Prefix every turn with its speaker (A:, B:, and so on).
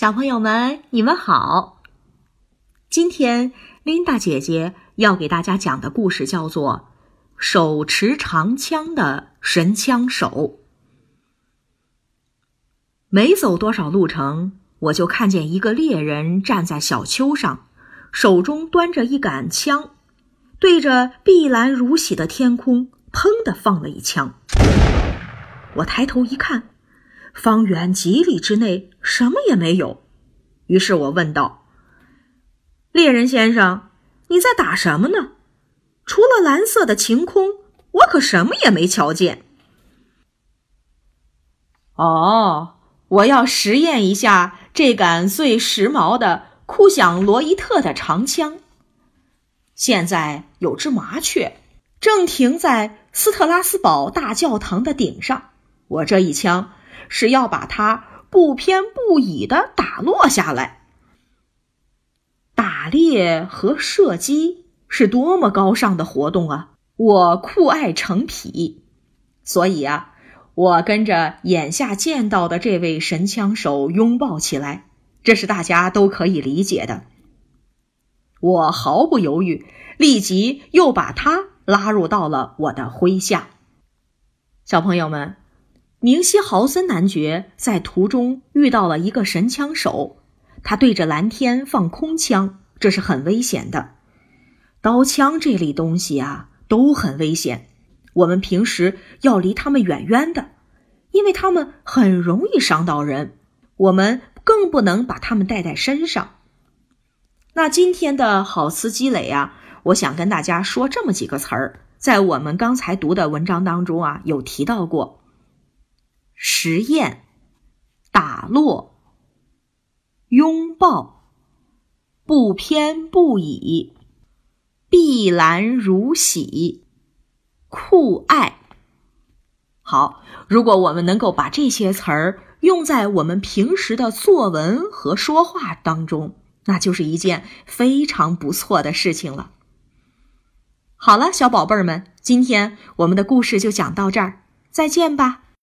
A: 小朋友们，你们好！今天琳达姐姐要给大家讲的故事叫做《手持长枪的神枪手》。没走多少路程，我就看见一个猎人站在小丘上，手中端着一杆枪，对着碧蓝如洗的天空，砰的放了一枪。我抬头一看。方圆几里之内什么也没有，于是我问道：“猎人先生，你在打什么呢？除了蓝色的晴空，我可什么也没瞧见。”哦，我要实验一下这杆最时髦的库响罗伊特的长枪。现在有只麻雀正停在斯特拉斯堡大教堂的顶上，我这一枪。是要把它不偏不倚的打落下来。打猎和射击是多么高尚的活动啊！我酷爱成癖，所以啊，我跟着眼下见到的这位神枪手拥抱起来，这是大家都可以理解的。我毫不犹豫，立即又把他拉入到了我的麾下。小朋友们。明希豪森男爵在途中遇到了一个神枪手，他对着蓝天放空枪，这是很危险的。刀枪这类东西啊都很危险，我们平时要离他们远远的，因为他们很容易伤到人。我们更不能把他们带在身上。那今天的好词积累啊，我想跟大家说这么几个词儿，在我们刚才读的文章当中啊有提到过。实验，打落，拥抱，不偏不倚，碧蓝如洗，酷爱。好，如果我们能够把这些词儿用在我们平时的作文和说话当中，那就是一件非常不错的事情了。好了，小宝贝儿们，今天我们的故事就讲到这儿，再见吧。